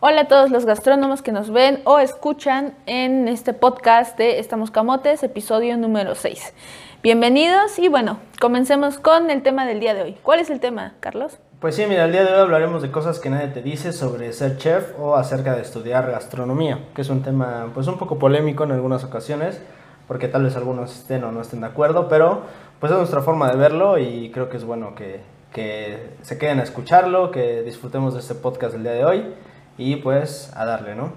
Hola a todos los gastrónomos que nos ven o escuchan en este podcast de Estamos Camotes, episodio número 6. Bienvenidos y bueno, comencemos con el tema del día de hoy. ¿Cuál es el tema, Carlos? Pues sí, mira, el día de hoy hablaremos de cosas que nadie te dice sobre ser chef o acerca de estudiar gastronomía, que es un tema pues un poco polémico en algunas ocasiones, porque tal vez algunos estén o no estén de acuerdo, pero pues es nuestra forma de verlo y creo que es bueno que, que se queden a escucharlo, que disfrutemos de este podcast el día de hoy y pues a darle, ¿no?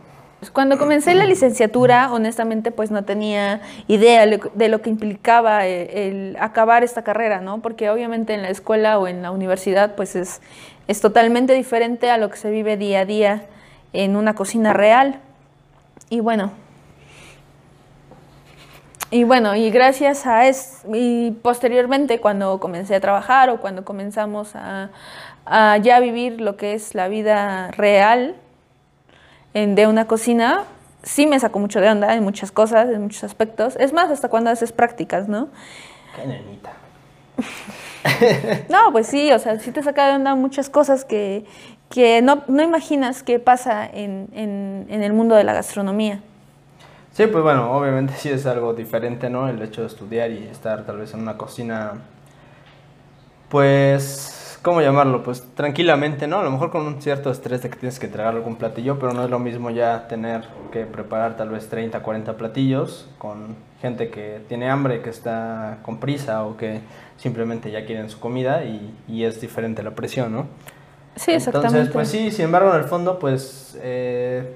Cuando comencé la licenciatura, honestamente, pues no tenía idea de lo que implicaba eh, el, acabar esta carrera, ¿no? Porque obviamente en la escuela o en la universidad, pues es, es totalmente diferente a lo que se vive día a día en una cocina real. Y bueno, y bueno, y gracias a eso, y posteriormente cuando comencé a trabajar o cuando comenzamos a, a ya vivir lo que es la vida real, de una cocina, sí me sacó mucho de onda en muchas cosas, en muchos aspectos. Es más, hasta cuando haces prácticas, ¿no? Qué nenita. no, pues sí, o sea, sí te saca de onda muchas cosas que, que no, no, imaginas que pasa en, en, en, el mundo de la gastronomía. Sí, pues bueno, obviamente sí es algo diferente, ¿no? El hecho de estudiar y estar tal vez en una cocina, pues ¿cómo llamarlo? Pues tranquilamente, ¿no? A lo mejor con un cierto estrés de que tienes que entregar algún platillo, pero no es lo mismo ya tener que preparar tal vez 30, 40 platillos con gente que tiene hambre, que está con prisa o que simplemente ya quieren su comida y, y es diferente la presión, ¿no? Sí, exactamente. Entonces, pues sí, sin embargo, en el fondo, pues eh,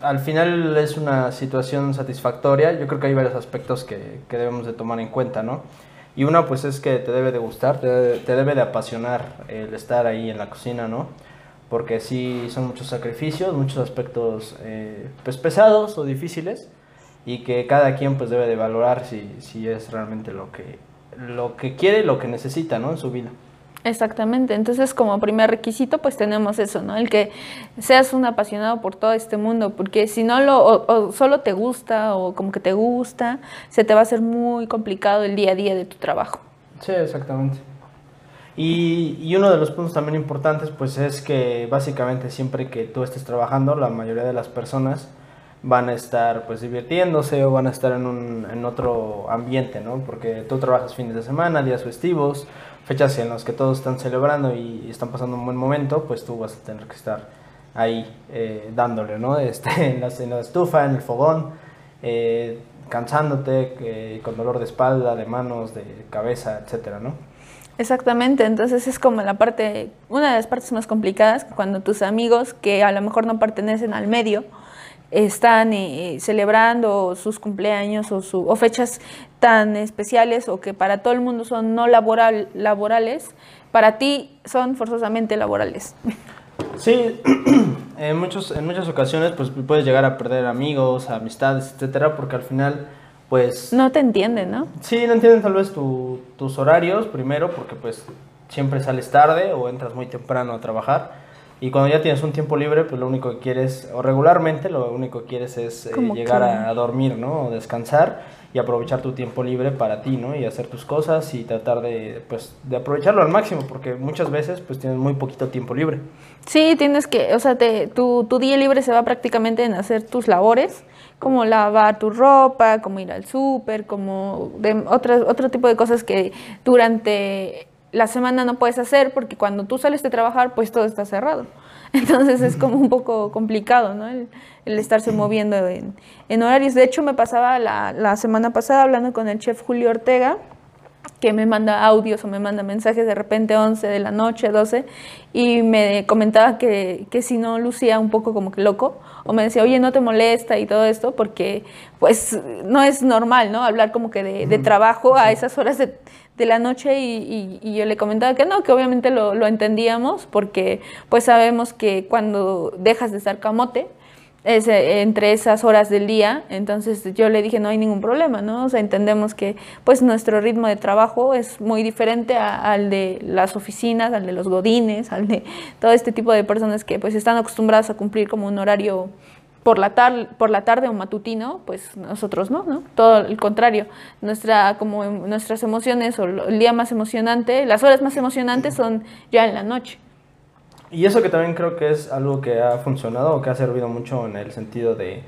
al final es una situación satisfactoria. Yo creo que hay varios aspectos que, que debemos de tomar en cuenta, ¿no? Y una pues es que te debe de gustar, te debe, de apasionar el estar ahí en la cocina, ¿no? Porque sí son muchos sacrificios, muchos aspectos eh, pues pesados o difíciles y que cada quien pues debe de valorar si, si es realmente lo que, lo que quiere, lo que necesita, ¿no? En su vida. Exactamente, entonces como primer requisito pues tenemos eso, ¿no? El que seas un apasionado por todo este mundo, porque si no lo, o, solo te gusta o como que te gusta, se te va a hacer muy complicado el día a día de tu trabajo. Sí, exactamente. Y, y uno de los puntos también importantes pues es que básicamente siempre que tú estés trabajando, la mayoría de las personas van a estar pues divirtiéndose o van a estar en, un, en otro ambiente, ¿no? Porque tú trabajas fines de semana, días festivos, fechas en las que todos están celebrando y están pasando un buen momento, pues tú vas a tener que estar ahí eh, dándole, ¿no? Este, en, la, en, la, estufa, en el fogón, eh, cansándote, con dolor de espalda, de manos, de cabeza, etcétera, ¿no? Exactamente, entonces es como la parte, una de las partes más complicadas, cuando tus amigos que a lo mejor no pertenecen al medio, están eh, celebrando sus cumpleaños o, su, o, fechas tan especiales o que para todo el mundo son no laboral, laborales, para ti son forzosamente laborales. Sí, en, muchos, en muchas ocasiones pues puedes llegar a perder amigos, amistades, etcétera, porque al final pues... No te entienden, ¿no? Sí, no entienden tal vez tu, tus horarios primero porque pues siempre sales tarde o entras muy temprano a trabajar y cuando ya tienes un tiempo libre, pues lo único que quieres, o regularmente lo único que quieres es eh, llegar a, dormir, ¿no? O descansar y aprovechar tu tiempo libre para ti, ¿no? Y hacer tus cosas y tratar de, pues, de aprovecharlo al máximo, porque muchas veces, pues, tienes muy poquito tiempo libre. Sí, tienes que, o sea, te, tu, tu día libre se va prácticamente en hacer tus labores, como lavar tu ropa, como ir al súper, como de otro, otro tipo de cosas que durante la semana no puedes hacer porque cuando tú sales de trabajar, pues todo está cerrado. Entonces es como un poco complicado, ¿no? El, estarse moviendo en, horarios. De hecho, me pasaba la, la, semana pasada hablando con el chef Julio Ortega, que me manda audios o me manda mensajes de repente 11 de la noche, 12, y me comentaba que, que si no lucía un poco como que loco, o me decía, oye, no te molesta y todo esto, porque pues no es normal, ¿no? Hablar como que de, de trabajo a esas horas de de la noche y, y, yo le comentaba que no, que obviamente lo, lo, entendíamos porque pues sabemos que cuando dejas de estar camote, es eh, entre esas horas del día, entonces yo le dije no hay ningún problema, ¿no? O sea, entendemos que pues nuestro ritmo de trabajo es muy diferente al de las oficinas, al de los godines, al de todo este tipo de personas que pues están acostumbradas a cumplir como un horario por la, tar por la tarde o matutino, pues nosotros no, ¿no? Todo el contrario. Nuestra, como nuestras emociones o el día más emocionante, las horas más emocionantes son ya en la noche. Y eso que también creo que es algo que ha funcionado o que ha servido mucho en el sentido de,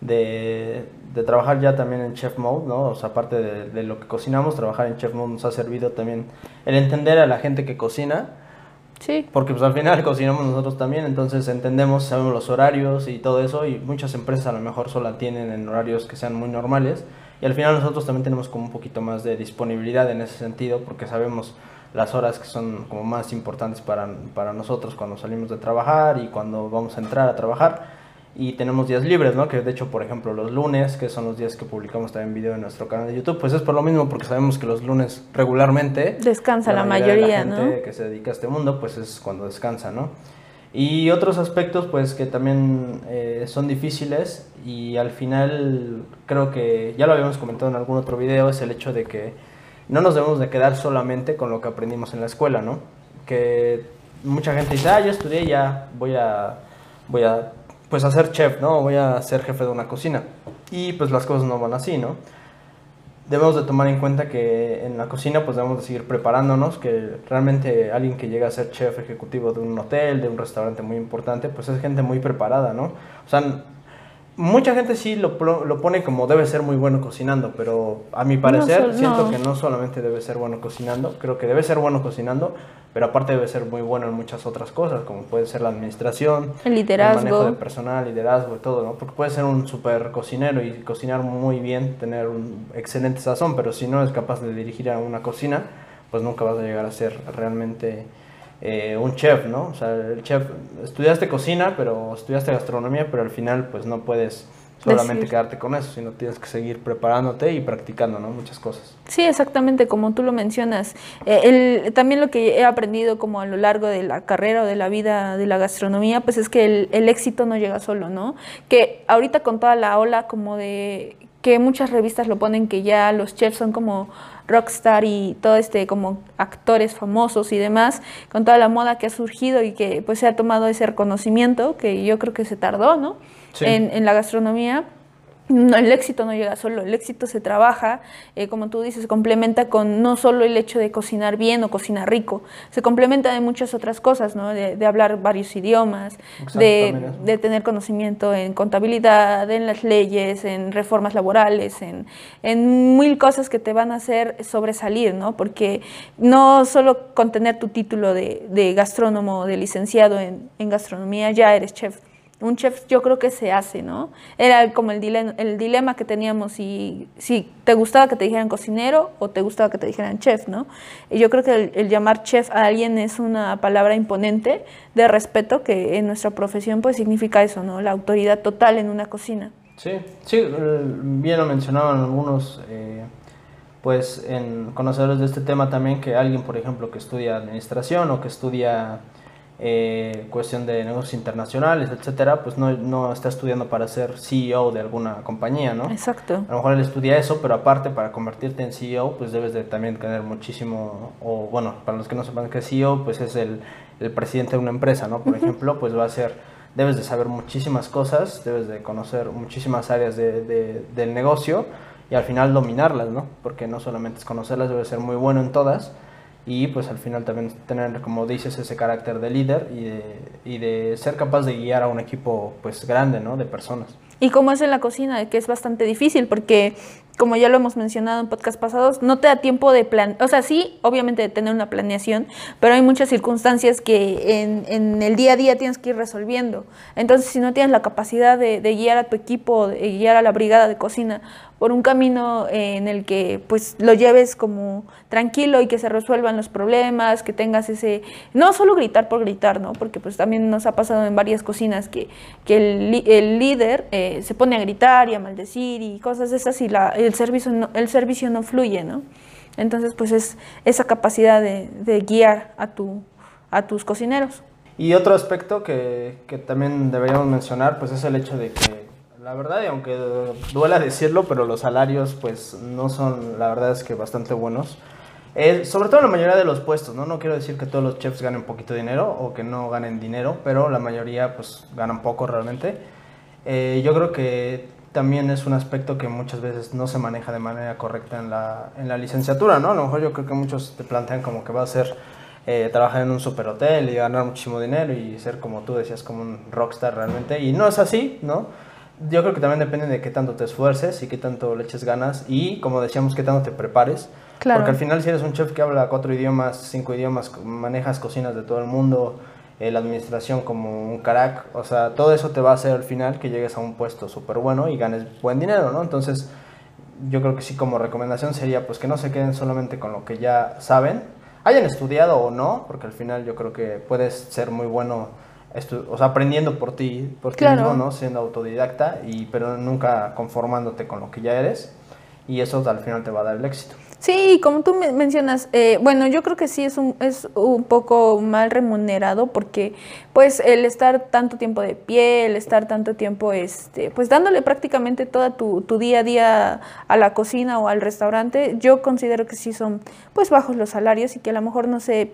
de, de trabajar ya también en chef mode, ¿no? O sea, aparte de, de, lo que cocinamos, trabajar en chef mode nos ha servido también el entender a la gente que cocina. Sí. Porque pues al final cocinamos nosotros también, entonces entendemos, sabemos los horarios y todo eso y muchas empresas a lo mejor solo tienen en horarios que sean muy normales y al final nosotros también tenemos como un poquito más de disponibilidad en ese sentido porque sabemos las horas que son como más importantes para, para nosotros cuando salimos de trabajar y cuando vamos a entrar a trabajar y tenemos días libres, ¿no? Que de hecho, por ejemplo, los lunes, que son los días que publicamos también video en nuestro canal de YouTube, pues es por lo mismo porque sabemos que los lunes regularmente descansa la, la mayoría, de la gente que se dedica a este mundo, pues es cuando descansa, ¿no? Y otros aspectos, pues que también eh, son difíciles y al final creo que ya lo habíamos comentado en algún otro video, es el hecho de que no nos debemos de quedar solamente con lo que aprendimos en la escuela, ¿no? Que mucha gente dice, ah, yo estudié, ya voy a, voy a pues a ser chef, ¿no? Voy a ser jefe de una cocina. Y pues las cosas no van así, ¿no? Debemos de tomar en cuenta que en la cocina pues debemos de seguir preparándonos, que realmente alguien que llega a ser chef ejecutivo de un hotel, de un restaurante muy importante, pues es gente muy preparada, ¿no? O sea, mucha gente sí lo, lo pone como debe ser muy bueno cocinando, pero a mi parecer no, siento no. que no solamente debe ser bueno cocinando, creo que debe ser bueno cocinando, pero aparte debe ser muy bueno en muchas otras cosas, como puede ser la administración, el liderazgo, el manejo de personal, liderazgo y todo, ¿no? Porque puede ser un super cocinero y cocinar muy bien, tener un excelente sazón, pero si no es capaz de dirigir a una cocina, pues nunca vas a llegar a ser realmente eh, un chef, ¿no? O sea, el chef, estudiaste cocina, pero estudiaste gastronomía, pero al final pues no puedes solamente Decir. quedarte con eso, sino tienes que seguir preparándote y practicando, ¿no? Muchas cosas. Sí, exactamente, como tú lo mencionas. Eh, el, también lo que he aprendido como a lo largo de la carrera o de la vida de la gastronomía, pues es que el, el éxito no llega solo, ¿no? Que ahorita con toda la ola como de que muchas revistas lo ponen que ya los chefs son como rockstar y todo este como actores famosos y demás, con toda la moda que ha surgido y que pues se ha tomado ese reconocimiento que yo creo que se tardó, ¿no? Sí. En, en, la gastronomía. No, el éxito no llega solo, el éxito se trabaja, eh, como tú dices, se complementa con no solo el hecho de cocinar bien o cocinar rico, se complementa de muchas otras cosas, ¿no? de, de hablar varios idiomas, de, de, tener conocimiento en contabilidad, en las leyes, en reformas laborales, en, en, mil cosas que te van a hacer sobresalir, ¿no? porque no solo con tener tu título de, de gastrónomo, de licenciado en, en gastronomía, ya eres chef un chef yo creo que se hace, ¿no? Era como el dilema, el dilema que teníamos, si, si te gustaba que te dijeran cocinero o te gustaba que te dijeran chef, ¿no? Y yo creo que el, llamar chef a alguien es una palabra imponente de respeto que en nuestra profesión pues significa eso, ¿no? La autoridad total en una cocina. Sí, sí, bien lo mencionaban algunos, eh, pues en conocedores de este tema también, que alguien, por ejemplo, que estudia administración o que estudia eh, cuestión de negocios internacionales, etcétera, pues no, no, está estudiando para ser CEO de alguna compañía, ¿no? Exacto. A lo mejor él estudia eso, pero aparte para convertirte en CEO, pues debes de también tener muchísimo, o bueno, para los que no sepan que es CEO, pues es el, el presidente de una empresa, ¿no? Por uh -huh. ejemplo, pues va a ser, debes de saber muchísimas cosas, debes de conocer muchísimas áreas de, de, del negocio y al final dominarlas, ¿no? Porque no solamente es conocerlas, debes ser muy bueno en todas y pues al final también tener, como dices, ese carácter de líder y de, y de ser capaz de guiar a un equipo pues grande, ¿no? De personas. Y como es en la cocina, que es bastante difícil porque como ya lo hemos mencionado en podcast pasados, no te da tiempo de plan, o sea, sí, obviamente de tener una planeación, pero hay muchas circunstancias que en, en, el día a día tienes que ir resolviendo. Entonces, si no tienes la capacidad de, de guiar a tu equipo, de guiar a la brigada de cocina por un camino en el que pues lo lleves como tranquilo y que se resuelvan los problemas, que tengas ese, no solo gritar por gritar, ¿no? Porque pues también nos ha pasado en varias cocinas que, que el, el líder eh, se pone a gritar y a maldecir y cosas esas y la, el servicio no, el servicio no fluye, ¿no? Entonces, pues es esa capacidad de, de guiar a, tu, a tus cocineros. Y otro aspecto que, que, también deberíamos mencionar, pues es el hecho de que, la verdad, y aunque duela decirlo, pero los salarios, pues no son, la verdad es que bastante buenos. Eh, sobre todo en la mayoría de los puestos, ¿no? No quiero decir que todos los chefs ganen poquito dinero o que no ganen dinero, pero la mayoría, pues, ganan poco realmente. Eh, yo creo que también es un aspecto que muchas veces no se maneja de manera correcta en la, en la licenciatura, ¿no? A lo mejor yo creo que muchos te plantean como que va a ser eh, trabajar en un super hotel y ganar muchísimo dinero y ser como tú decías, como un rockstar realmente. Y no es así, ¿no? Yo creo que también depende de qué tanto te esfuerces y qué tanto le eches ganas y, como decíamos, qué tanto te prepares. Claro. Porque al final si eres un chef que habla cuatro idiomas, cinco idiomas, manejas cocinas de todo el mundo, la administración como un carac, o sea, todo eso te va a hacer al final que llegues a un puesto súper bueno y ganes buen dinero, ¿no? Entonces, yo creo que sí como recomendación sería pues que no se queden solamente con lo que ya saben, hayan estudiado o no, porque al final yo creo que puedes ser muy bueno o sea, aprendiendo por ti, por ti mismo, ¿no? Siendo autodidacta, y, pero nunca conformándote con lo que ya eres, y eso al final te va a dar el éxito. Sí, como tú mencionas, eh, bueno, yo creo que sí es un, es un poco mal remunerado porque pues el estar tanto tiempo de pie, el estar tanto tiempo, este, pues dándole prácticamente toda tu, tu día a día a la cocina o al restaurante, yo considero que sí son pues bajos los salarios y que a lo mejor no se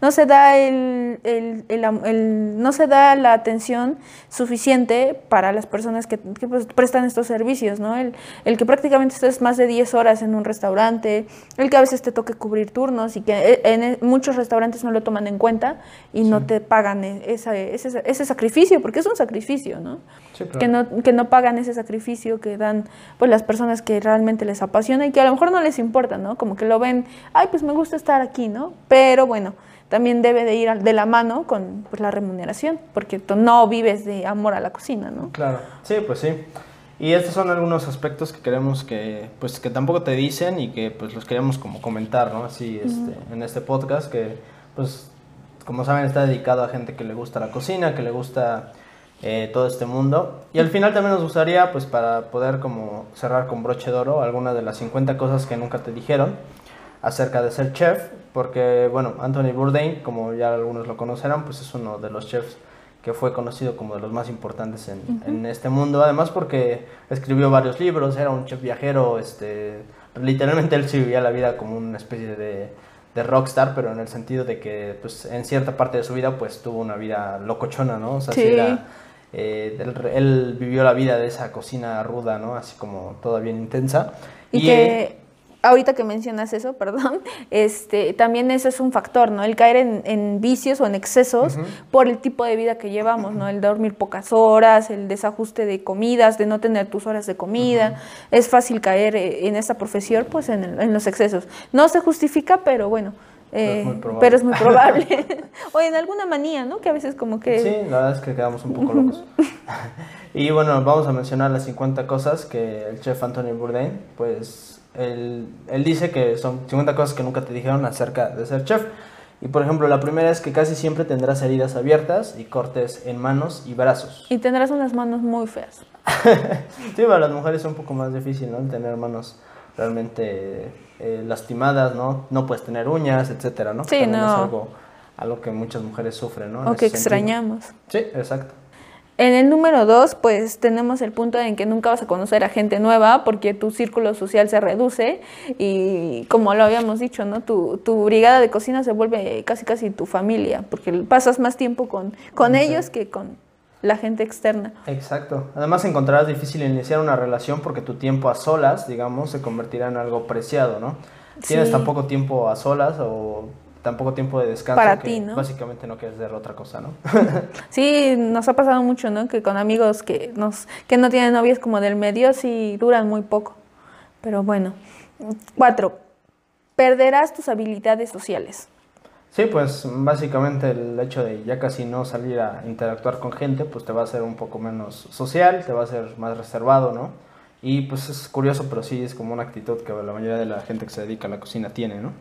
no se da el, no se da la atención suficiente para las personas que, pues, prestan estos servicios, ¿no? El, que prácticamente estés más de 10 horas en un restaurante, el que a veces te toque cubrir turnos y que eh, en e, muchos restaurantes no lo toman en cuenta y no te pagan e, ese, ese, sacrificio, porque es un sacrificio, ¿no? que ¿no? Que no pagan ese sacrificio que dan pues las personas que realmente les apasiona y que a lo mejor no les importa, ¿no? Como que lo ven, ay, pues me gusta estar aquí, ¿no? Pero bueno, también debe de ir de la mano con pues, la remuneración, porque tú no vives de amor a la cocina, ¿no? Claro, sí, pues sí. Y estos son algunos aspectos que queremos que, pues, que tampoco te dicen y que pues los queremos como comentar, ¿no? Así, este, en este podcast que, pues, como saben, está dedicado a gente que le gusta la cocina, que le gusta eh, todo este mundo. Y al final también nos gustaría, pues, para poder como cerrar con broche de oro, algunas de las 50 cosas que nunca te dijeron acerca de ser chef, porque bueno, Anthony Bourdain, como ya algunos lo conocerán, pues es uno de los chefs que fue conocido como de los más importantes en, en, este mundo, además porque escribió varios libros, era un chef viajero, este, literalmente él se vivía la vida como una especie de, de, rockstar, pero en el sentido de que pues, en cierta parte de su vida pues tuvo una vida locochona, ¿no? O sea, sí. era, eh, él, vivió la vida de esa cocina ruda, ¿no? Así como toda bien intensa. Y, y que ahorita que mencionas eso, perdón, este, también eso es un factor, ¿no? El caer en, vicios o en excesos por el tipo de vida que llevamos, ¿no? El dormir pocas horas, el desajuste de comidas, de no tener tus horas de comida. Es fácil caer eh, en esta profesión, pues, en, los excesos. No se justifica, pero bueno. pero es muy probable. o en alguna manía, ¿no? Que a veces como que... Sí, la verdad es que quedamos un poco locos. y bueno, vamos a mencionar las 50 cosas que el chef Anthony Bourdain, pues él, él, dice que son 50 cosas que nunca te dijeron acerca de ser chef. Y por ejemplo, la primera es que casi siempre tendrás heridas abiertas y cortes en manos y brazos. Y tendrás unas manos muy feas. sí, para las mujeres es un poco más difícil, ¿no? Tener manos realmente eh, lastimadas, ¿no? No puedes tener uñas, etcétera, ¿no? Sí, no. Es algo, algo que muchas mujeres sufren, ¿no? o que extrañamos. Sí, exacto. En el número dos, pues tenemos el punto en que nunca vas a conocer a gente nueva porque tu círculo social se reduce y como lo habíamos dicho, ¿no? Tu, tu brigada de cocina se vuelve casi casi tu familia porque pasas más tiempo con, con ellos que con la gente externa. Exacto. Además encontrarás difícil iniciar una relación porque tu tiempo a solas, digamos, se convertirá en algo preciado, ¿no? Tienes tan poco tiempo a solas o tan poco tiempo de descanso Para que ti, ¿no? básicamente no quieres hacer otra cosa, ¿no? sí, nos ha pasado mucho, ¿no? Que con amigos que, nos, que no tienen novias como del medio, sí duran muy poco. Pero bueno. Cuatro, perderás tus habilidades sociales. Sí, pues básicamente el hecho de ya casi no salir a interactuar con gente, pues te va a hacer un poco menos social, te va a hacer más reservado, ¿no? Y pues es curioso, pero sí es como una actitud que la mayoría de la gente que se dedica a la cocina tiene, ¿no?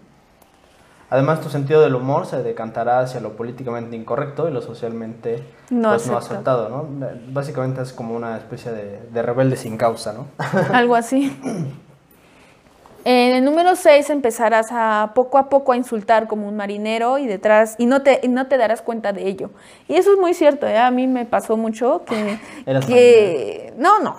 Además, tu sentido del humor se decantará hacia lo políticamente incorrecto y lo socialmente no, pues, no aceptado, ¿no? Básicamente es como una especie de, rebelde sin causa, ¿no? Algo así. En el número 6 empezarás a poco a poco a insultar como un marinero y detrás y no te, no te darás cuenta de ello. Y eso es muy cierto, ¿eh? a mí me pasó mucho que, que no, no.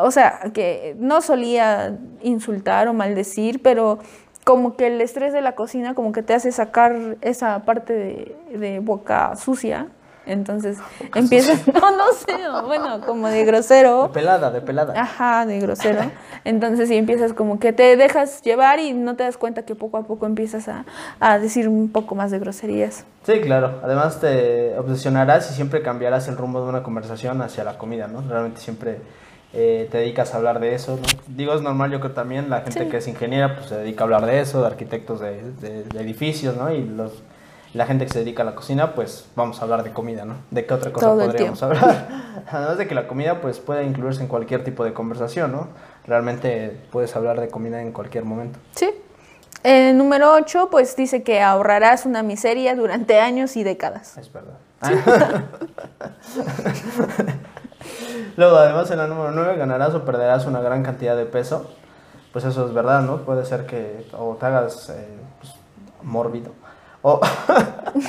O sea, que no solía insultar o maldecir, pero como que el estrés de la cocina como que te hace sacar esa parte de, boca sucia Entonces empiezas, no, no sé, bueno, como de grosero. De pelada, de pelada. Ajá, de grosero. Entonces sí empiezas como que te dejas llevar y no te das cuenta que poco a poco empiezas a, a decir un poco más de groserías. Sí, claro. Además te obsesionarás y siempre cambiarás el rumbo de una conversación hacia la comida, ¿no? Realmente siempre eh, te dedicas a hablar de eso, ¿no? Digo, es normal, yo creo también, la gente Sí. que es ingeniera, pues se dedica a hablar de eso, de arquitectos de, de- de edificios, ¿no? Y los, la gente que se dedica a la cocina, pues vamos a hablar de comida, ¿no? ¿De qué otra cosa Todo podríamos hablar? Además de que la comida, pues puede incluirse en cualquier tipo de conversación, ¿no? Realmente puedes hablar de comida en cualquier momento. Sí. El número 8, pues dice que ahorrarás una miseria durante años y décadas. Es verdad. Luego, además, en la número 9 ganarás o perderás una gran cantidad de peso. Pues eso es verdad, ¿no? Puede ser que o te hagas eh, pues, mórbido o,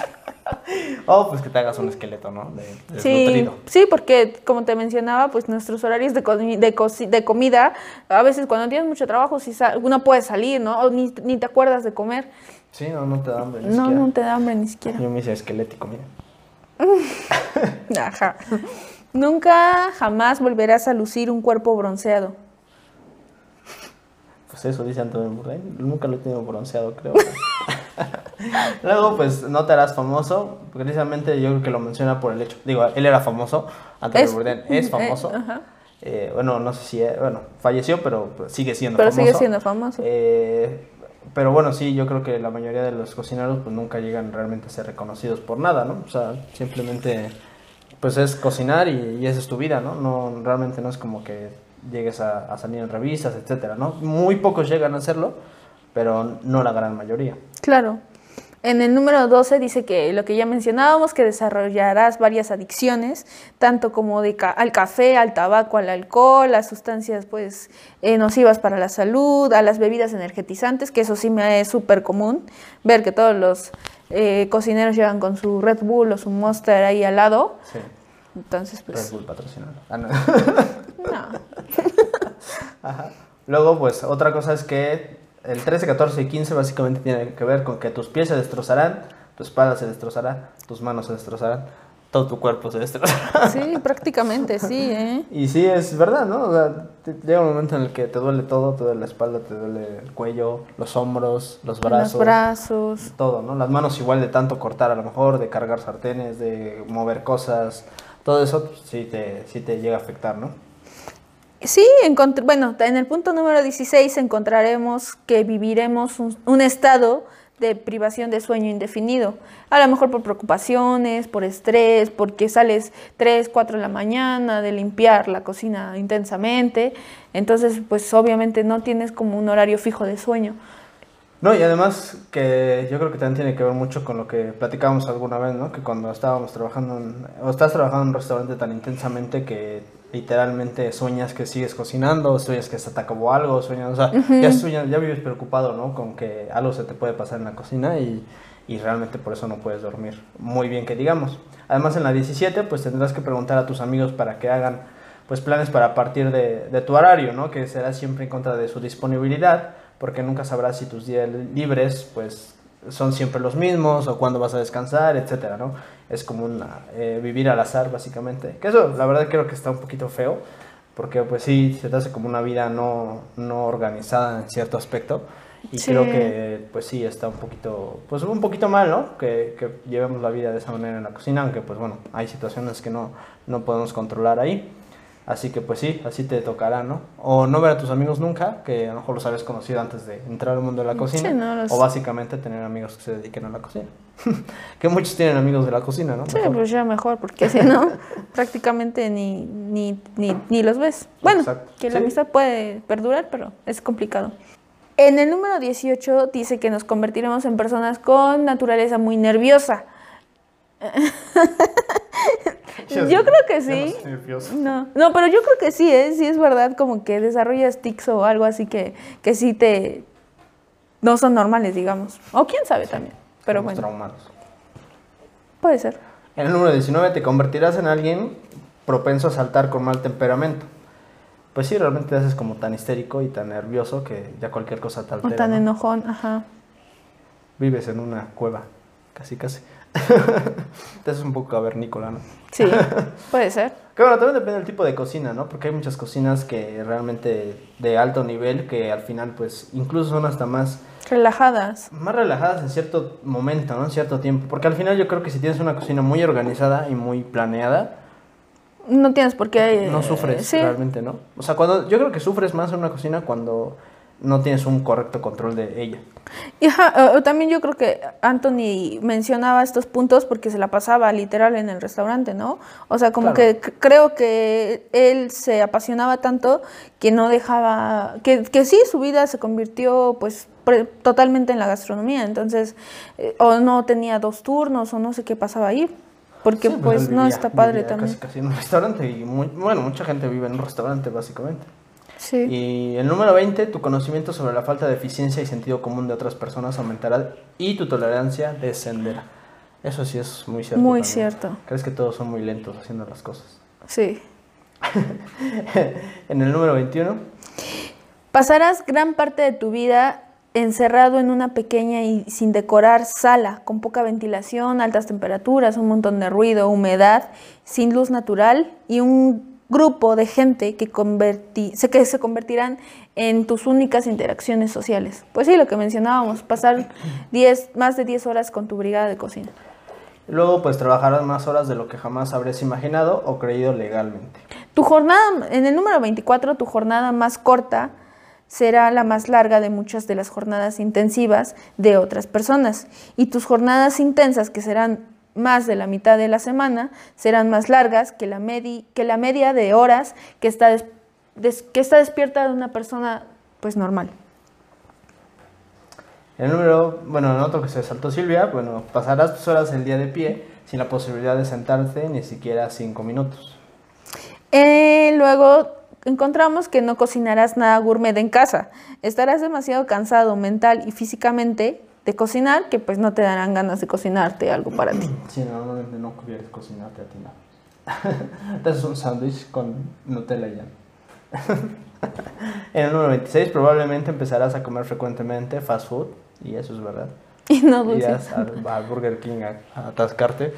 o pues que te hagas un esqueleto, ¿no? De, Sí, sí, porque como te mencionaba, pues nuestros horarios de, comi- de, coci- de comida, a veces cuando tienes mucho trabajo, si sa- uno puede salir, ¿no? O ni, ni te acuerdas de comer. Sí, no, no te da hambre. ni No, siquiera. no te da hambre ni siquiera. Yo me hice esquelético, mira. Ajá. Nunca jamás volverás a lucir un cuerpo bronceado. Pues eso dice Antonio Bourdain. Nunca lo he tenido bronceado, creo. Luego, pues no te harás famoso. Precisamente yo creo que lo menciona por el hecho. Digo, él era famoso. Antonio Es- Bourdain es eh, famoso. ajá. Eh, bueno, no sé si. eh, bueno, falleció, pero pues, sigue siendo Pero famoso. sigue siendo famoso. Eh, pero bueno, sí, yo creo que la mayoría de los cocineros pues nunca llegan realmente a ser reconocidos por nada, ¿no? O sea, simplemente pues es cocinar y, y esa es tu vida, ¿no? No, realmente no es como que llegues a, salir en revistas, etcétera, ¿no? Muy pocos llegan a hacerlo, pero no la gran mayoría. Claro. En el número 12 dice que lo que ya mencionábamos, que desarrollarás varias adicciones, tanto como de ca- al café, al tabaco, al alcohol, a sustancias pues eh, nocivas para la salud, a las bebidas energetizantes, que eso sí me es súper común, ver que todos los eh, cocineros llevan con su Red Bull o su Monster ahí al lado. Sí, Entonces, Red pues, Bull patrocinado. Ah, no. no. Ajá. Luego, pues otra cosa es que el 13, 14 y 15 básicamente tiene que ver con que tus pies se destrozarán, tu espalda se destrozará, tus manos se destrozarán, todo tu cuerpo se destrozará. Sí, prácticamente sí, ¿eh? Y sí, es verdad, ¿no? O sea, te- llega un momento en el que te duele todo, te duele la espalda, te duele el cuello, los hombros, los brazos. Los brazos. Todo, ¿no? Las manos igual de tanto cortar a lo mejor, de cargar sartenes, de mover cosas, todo eso pues, sí, te, sí te llega a afectar, ¿no? Sí, bueno, en el punto número 16 encontraremos que viviremos un, un estado de privación de sueño indefinido. A lo mejor por preocupaciones, por estrés, porque sales 3, 4 de la mañana de limpiar la cocina intensamente. Entonces, pues obviamente no tienes como un horario fijo de sueño. No, y además que yo creo que también tiene que ver mucho con lo que platicábamos alguna vez, ¿no? Que cuando estábamos trabajando en, o estás trabajando en un restaurante tan intensamente que literalmente sueñas que sigues cocinando, sueñas que se te acabó algo, sueñas, o sea, ya sueñas, ya vives preocupado, ¿no? Con que algo se te puede pasar en la cocina y, y realmente por eso no puedes dormir muy bien que digamos. Además en la 17 pues tendrás que preguntar a tus amigos para que hagan pues planes para partir de, de tu horario, ¿no? Que será siempre en contra de su disponibilidad, porque nunca sabrás si tus días libres, pues, son siempre los mismos, o cuándo vas a descansar, etcétera, ¿no? Es como una, eh, vivir al azar, básicamente. Que eso, la verdad, creo que está un poquito feo, porque, pues, sí, se te hace como una vida no, no organizada en cierto aspecto, y Sí. creo que, pues, sí, está un poquito, pues, un poquito mal, ¿no? Que, que llevemos la vida de esa manera en la cocina, aunque, pues, bueno, hay situaciones que no, no podemos controlar ahí. Así que pues sí, así te tocará, ¿no? O no ver a tus amigos nunca, que a lo mejor los habías conocido antes de entrar al mundo de la cocina. Sí, no, los- O básicamente tener amigos que se dediquen a la cocina. que muchos tienen amigos de la cocina, ¿no? Sí, Mejor. pues ya mejor, porque si no, prácticamente ni, ni, ni, ni los ves. Bueno, Exacto. que la Sí. amistad puede perdurar, pero es complicado. En el número 18 dice que nos convertiremos en personas con naturaleza muy nerviosa. Yo creo que sí. No, no, pero yo creo que sí, ¿eh? sí es verdad, como que desarrollas tics o algo así que, que sí te... no son normales, digamos. O quién sabe también, pero bueno, traumados. puede ser. En el número 19 te convertirás en alguien propenso a saltar con mal temperamento. Pues sí, realmente te haces como tan histérico y tan nervioso que ya cualquier cosa te O altera. tan ¿no? enojón, ajá. Vives en una cueva, casi casi. Entonces es un poco cavernícola, ¿no? Sí, puede ser. Que bueno, también depende del tipo de cocina, ¿no? Porque hay muchas cocinas que realmente de alto nivel que al final pues incluso son hasta más Relajadas. más relajadas en cierto momento, ¿no? En cierto tiempo. Porque al final yo creo que si tienes una cocina muy organizada y muy planeada, No tienes por qué... no sufres Sí, realmente, ¿no? O sea, cuando yo creo que sufres más en una cocina cuando no tienes un correcto control de ella. Y eh, también yo creo que Anthony mencionaba estos puntos porque se la pasaba literal en el restaurante, ¿no? O sea, como Claro. que creo que él se apasionaba tanto que no dejaba, que, que sí, su vida se convirtió pues pre- totalmente en la gastronomía, entonces, eh, o no tenía dos turnos o no sé qué pasaba ahí, porque Sí, pues, no vivía- está padre también. Casi, casi en un restaurante y muy- bueno, mucha gente vive en un restaurante básicamente. Sí. Y el número 20, tu conocimiento sobre la falta de eficiencia y sentido común de otras personas aumentará y tu tolerancia descenderá. Eso sí es muy cierto. Muy también. cierto. Crees que todos son muy lentos haciendo las cosas. Sí. en el número 21, Pasarás gran parte de tu vida encerrado en una pequeña y sin decorar sala, con poca ventilación, altas temperaturas, un montón de ruido, humedad, sin luz natural y un grupo de gente que, converti- se- que se convertirán en tus únicas interacciones sociales. Pues sí, lo que mencionábamos, pasar 10, más de 10 horas con tu brigada de cocina. luego pues trabajarás más horas de lo que jamás habrías imaginado o creído legalmente. Tu jornada, en el número 24, tu jornada más corta será la más larga de muchas de las jornadas intensivas de otras personas. Y tus jornadas intensas, que serán más de la mitad de la semana, serán más largas que la, medi- que la media de horas que está, des- des- que está despierta de una persona pues normal. El número, bueno, en otro que se saltó Silvia, bueno, pasarás tus horas el día de pie sin la posibilidad de sentarte ni siquiera cinco minutos. Eh, luego encontramos que no cocinarás nada gourmet en casa. Estarás demasiado cansado mental y físicamente de cocinar que pues no te darán ganas de cocinarte algo para ti. Sí, normalmente no quieres cocinarte a ti nada. Te haces un sándwich con Nutella y ya. en el número 26 probablemente empezarás a comer frecuentemente fast food, y eso es verdad. Y no dulce. Irás al, al Burger King a, a atascarte.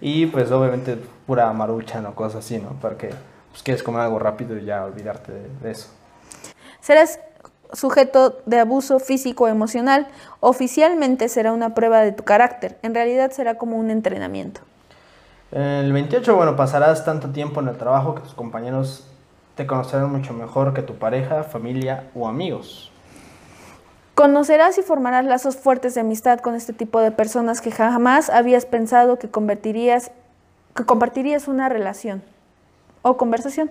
y pues obviamente pura maruchan o cosas así, ¿no? Porque pues, quieres comer algo rápido y ya olvidarte de, de eso. Serás sujeto de abuso físico o emocional. Oficialmente será una prueba de tu carácter. En realidad será como un entrenamiento. El 28, bueno, pasarás tanto tiempo en el trabajo que tus compañeros te conocerán mucho mejor que tu pareja, familia o amigos. Conocerás y formarás lazos fuertes de amistad con este tipo de personas que jamás habías pensado que convertirías, que compartirías una relación o conversación.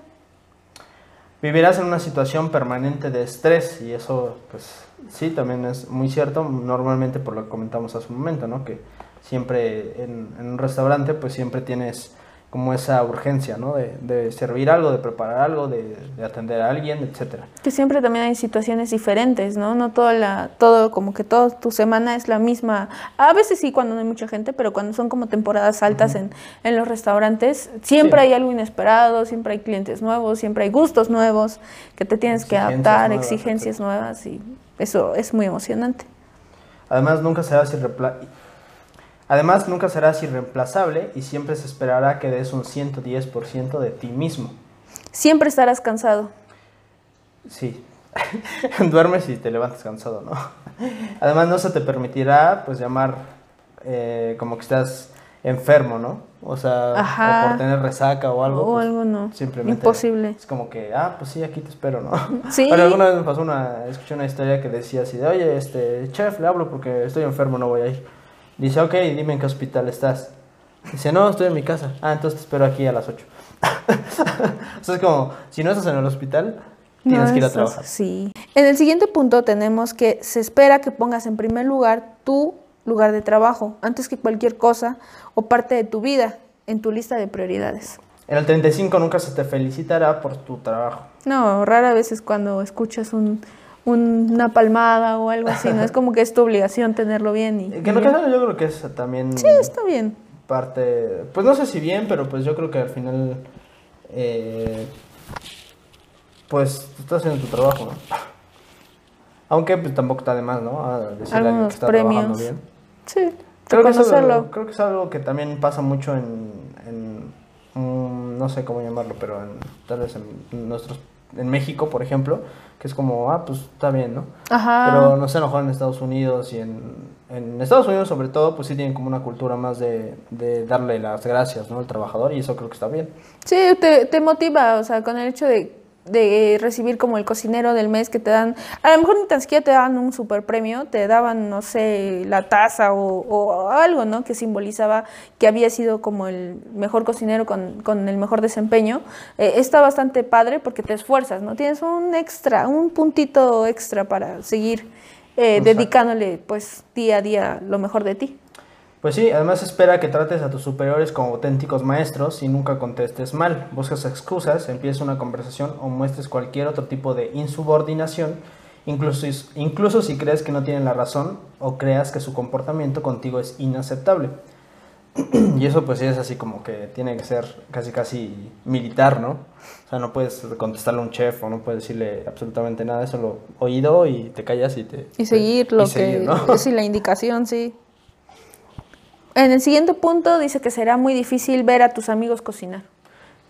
Vivirás en una situación permanente de estrés y eso, pues sí, también es muy cierto, normalmente por lo que comentamos hace un momento, ¿no? Que siempre en, en un restaurante, pues siempre tienes como esa urgencia, ¿no? De, de servir algo, de preparar algo, de, de atender a alguien, etcétera. Que siempre también hay situaciones diferentes, ¿no? No toda la, todo, como que toda tu semana es la misma. A veces sí cuando no hay mucha gente, pero cuando son como temporadas altas en, en los restaurantes, siempre Sí. hay algo inesperado, siempre hay clientes nuevos, siempre hay gustos nuevos que te tienes que adaptar, nuevas, exigencias nuevas y eso es muy emocionante. Además, nunca serás irrepla- Además, nunca serás irreemplazable y siempre se esperará que des un 110% de ti mismo. Siempre estarás cansado. Sí. Duermes y te levantas cansado, ¿no? Además, no se te permitirá, pues, llamar eh, como que estás enfermo, ¿no? O sea, Ajá. o por tener resaca o algo. o pues, algo no. Simplemente. Imposible. Es como que, ah, pues sí, aquí te espero, ¿no? Sí. Pero alguna vez me pasó una, escuché una historia que decía así de, oye, este, chef, le hablo porque estoy enfermo, no voy a ir. Dice, ok, dime en qué hospital estás. Dice, no, estoy en mi casa. Ah, entonces te espero aquí a las 8. o sea, es como, si no estás en el hospital, tienes No, que ir a trabajar. Sí. En el siguiente punto tenemos que se espera que pongas en primer lugar tu lugar de trabajo, antes que cualquier cosa o parte de tu vida en tu lista de prioridades. En el 35 nunca se te felicitará por tu trabajo. No, rara vez es cuando escuchas un- un- una palmada o algo así, ¿no? Es como que es tu obligación tenerlo bien y... Que en lo que yo creo que es también Sí, está bien. parte, pues no sé si bien, pero pues yo creo que al final, eh, pues estás haciendo tu trabajo, ¿no? Aunque pues tampoco está de más, ¿no? A decirle a alguien que está trabajando premios. bien. Sí. Creo que, es algo, creo que es algo que también pasa mucho en, en, mm, no sé cómo llamarlo, pero en, tal vez en nuestros, en México, por ejemplo, que es como, ah, pues está bien, ¿no? Ajá. Pero no sé, a lo mejor en Estados Unidos y en, en Estados Unidos sobre todo, pues sí tienen como una cultura más de, de darle las gracias, ¿no? Al trabajador y eso creo que está bien. Sí, te, te motiva, o sea, con el hecho de, de recibir como el cocinero del mes que te dan, a lo mejor ni tan siquiera te daban un super premio, te daban, no sé, la taza o, o algo, ¿no? Que simbolizaba que había sido como el mejor cocinero con, con el mejor desempeño. Eh, está bastante padre porque te esfuerzas, ¿no? Tienes un extra, un puntito extra para seguir eh, dedicándole, pues, día a día lo mejor de ti. Pues sí, además espera que trates a tus superiores como auténticos maestros y nunca contestes mal. Buscas excusas, empiezas una conversación o muestres cualquier otro tipo de insubordinación, incluso, incluso si crees que no tienen la razón o creas que su comportamiento contigo es inaceptable. Y eso pues sí es así como que tiene que ser casi casi militar, ¿no? O sea, no puedes contestarle a un chef o no puedes decirle absolutamente nada, eso lo oído y te callas y te... Y seguir lo y que ¿no? sí, la indicación, sí. En el siguiente punto dice que será muy difícil ver a tus amigos cocinar.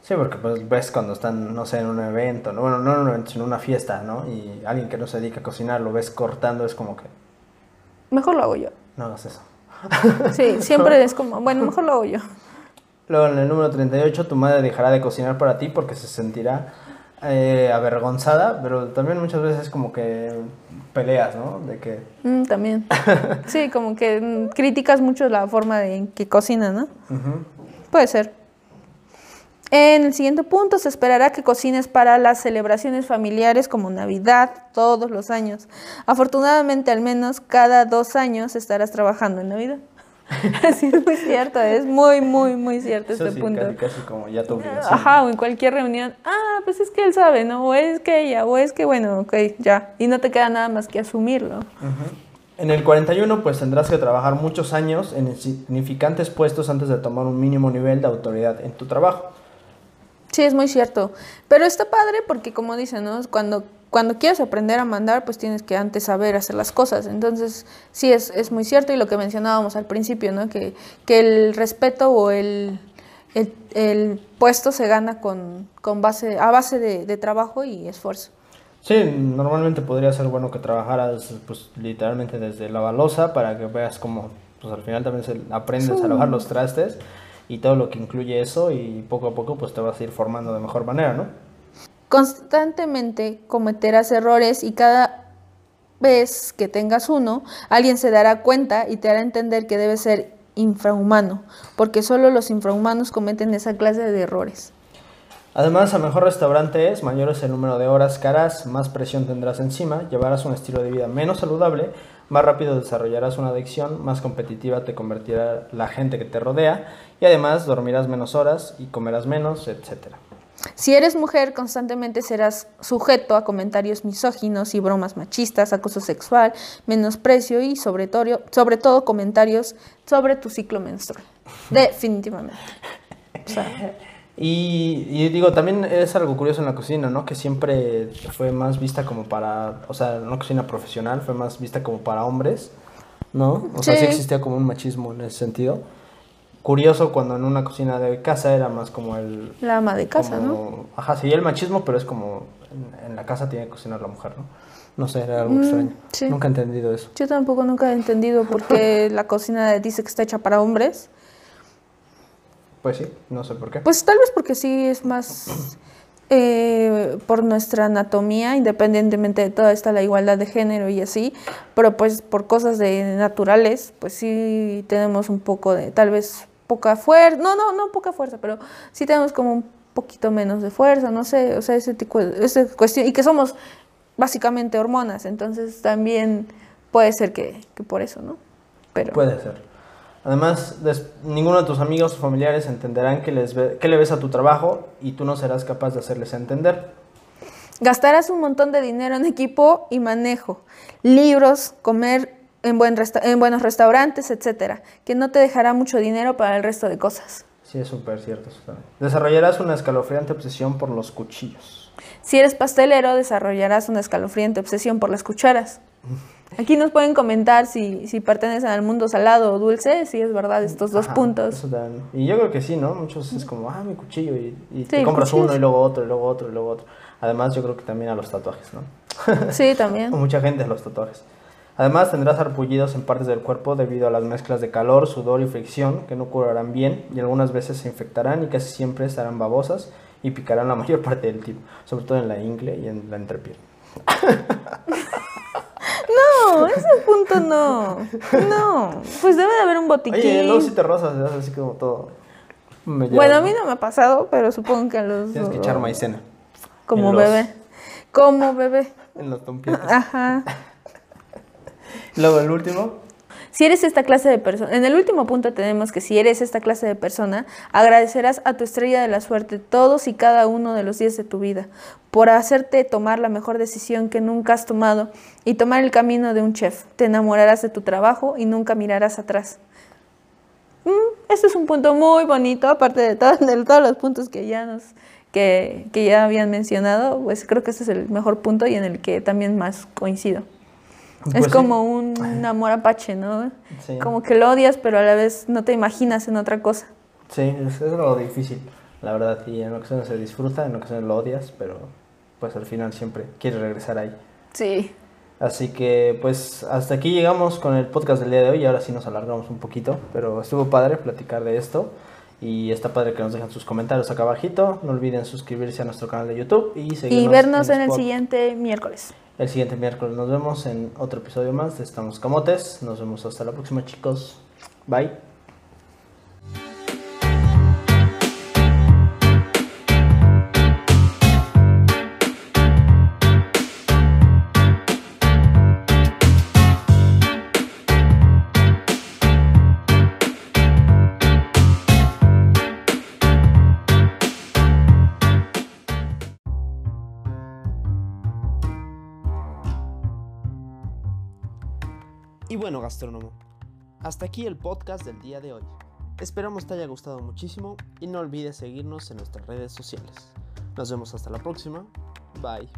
Sí, porque pues ves cuando están, no sé, en un evento, ¿no? bueno, no en un evento, sino en una fiesta, ¿no? Y alguien que no se dedica a cocinar lo ves cortando, es como que, Mejor lo hago yo. no hagas eso. Sí, siempre es como, bueno, mejor lo hago yo. Luego en el número 38, tu madre dejará de cocinar para ti porque se sentirá eh, avergonzada, pero también muchas veces como que peleas, ¿no? De que, Mm, también. Sí, como que mm, criticas mucho la forma de en que cocina, ¿no? Puede ser. En el siguiente punto se esperará que cocines para las celebraciones familiares como Navidad todos los años. Afortunadamente al menos cada dos años estarás trabajando en Navidad. Sí, es muy cierto, es muy, muy, muy cierto eso este sí, punto. casi, casi como ya tu obligación. Ajá, o en cualquier reunión, ah, pues es que él sabe, ¿no? O es que ella, o es que, bueno, ok, ya. Y no te queda nada más que asumirlo. Ujú. En el 41, pues tendrás que trabajar muchos años en significantes puestos antes de tomar un mínimo nivel de autoridad en tu trabajo. Sí, es muy cierto. Pero está padre porque, como dicen, ¿no? Cuando, cuando quieres aprender a mandar, pues tienes que antes saber hacer las cosas. Entonces, sí, es, es muy cierto. Y lo que mencionábamos al principio, ¿no? Que, que el respeto o el, el, el puesto se gana con, con base, a base de, de trabajo y esfuerzo. Sí, normalmente podría ser bueno que trabajaras pues literalmente desde la balosa para que veas cómo pues al final también se- aprendes a lavar los trastes y todo lo que incluye eso y poco a poco pues te vas a ir formando de mejor manera, ¿no? Constantemente cometerás errores y cada vez que tengas uno, alguien se dará cuenta y te hará entender que debes ser infrahumano, porque solo los infrahumanos cometen esa clase de errores. Además, a mejor restaurante es, mayor es el número de horas que harás, más presión tendrás encima, llevarás un estilo de vida menos saludable, más rápido desarrollarás una adicción, más competitiva te convertirá la gente que te rodea y además dormirás menos horas y comerás menos, etcétera. Si eres mujer, constantemente serás sujeto a comentarios misóginos y bromas machistas, acoso sexual, menosprecio y sobre todo, sobre todo comentarios sobre tu ciclo menstrual. Definitivamente. O sea, Y, y digo, también es algo curioso en la cocina, ¿no? Que siempre fue más vista como para, o sea, una cocina profesional fue más vista como para hombres, ¿no? O sea, sí Sí. existía como un machismo en ese sentido. Curioso cuando en una cocina de casa era más como el... la ama de casa, ¿no? Ajá, sí, el machismo, pero es como en, en la casa tiene que cocinar la mujer, ¿no? No sé, era algo Mm, extraño. sí. Nunca he entendido eso. Yo tampoco nunca he entendido por qué la cocina dice que está hecha para hombres. Pues sí, no sé por qué. Pues tal vez porque sí es más eh, por nuestra anatomía, independientemente de toda esta la igualdad de género y así, pero pues por cosas de naturales, pues sí tenemos un poco de, tal vez poca fuerza, no, no, no poca fuerza, pero sí tenemos como un poquito menos de fuerza, no sé, o sea, ese tipo de esa cuestión, y que somos básicamente hormonas, entonces también puede ser que, que por eso, ¿no? Pero... Puede ser. Además, ninguno de tus amigos o familiares entenderán que, les ve- que le ves a tu trabajo y tú no serás capaz de hacerles entender. Gastarás un montón de dinero en equipo y manejo, libros, comer en, buen en buenos restaurantes, etcétera, que no te dejará mucho dinero para el resto de cosas. Sí, es súper cierto. Desarrollarás una escalofriante obsesión por los cuchillos. Si eres pastelero, desarrollarás una escalofriante obsesión por las cucharas. Aquí nos pueden comentar si, si pertenecen al mundo salado o dulce, si es verdad estos dos Ajá, puntos. eso también. Y yo creo que sí, ¿no? Muchos es como, ah, mi cuchillo, y, y Sí, te compras cuchillos. uno y luego otro, y luego otro, y luego otro. Además, yo creo que también a los tatuajes, ¿no? Sí, también. Mucha gente a los tatuajes. Además, tendrás arpullidos en partes del cuerpo debido a las mezclas de calor, sudor y fricción que no curarán bien y algunas veces se infectarán y casi siempre estarán babosas y picarán la mayor parte del tiempo, sobre todo en la ingle y en la entrepiel. No, ese punto no. No. Pues debe de haber un botiquín. Oye, luego si te rozas, ¿verdad? así como todo. me bueno, a mí no me ha pasado, pero supongo que a los. Tienes que echar maicena Como en los- bebé. Como bebé. en los tompitos. Ajá. Luego el último, Si eres esta clase de persona, en el último punto tenemos que si eres esta clase de persona, agradecerás a tu estrella de la suerte todos y cada uno de los días de tu vida por hacerte tomar la mejor decisión que nunca has tomado y tomar el camino de un chef. Te enamorarás de tu trabajo y nunca mirarás atrás. Mm, este es un punto muy bonito, aparte de, de todos los puntos que ya nos que, que ya habían mencionado, pues creo que este es el mejor punto y en el que también más coincido. Pues es sí. como un amor apache, ¿no? Sí. Como que lo odias, pero a la vez no te imaginas en otra cosa. Sí, es, es lo difícil, la verdad. Y en ocasiones se disfruta, en ocasiones lo odias, pero pues al final siempre quieres regresar ahí. Sí. Así que pues hasta aquí llegamos con el podcast del día de hoy y ahora sí nos alargamos un poquito, pero estuvo padre platicar de esto y está padre que nos dejen sus comentarios acá abajito. No olviden suscribirse a nuestro canal de YouTube y seguirnos Y vernos en el siguiente miércoles. El siguiente miércoles nos vemos en otro episodio más de Estamos Camotes. Nos vemos hasta la próxima chicos. Bye. Gastrónomo, hasta aquí el podcast del día de hoy. Esperamos te haya gustado muchísimo y no olvides seguirnos en nuestras redes sociales. Nos vemos hasta la próxima. Bye.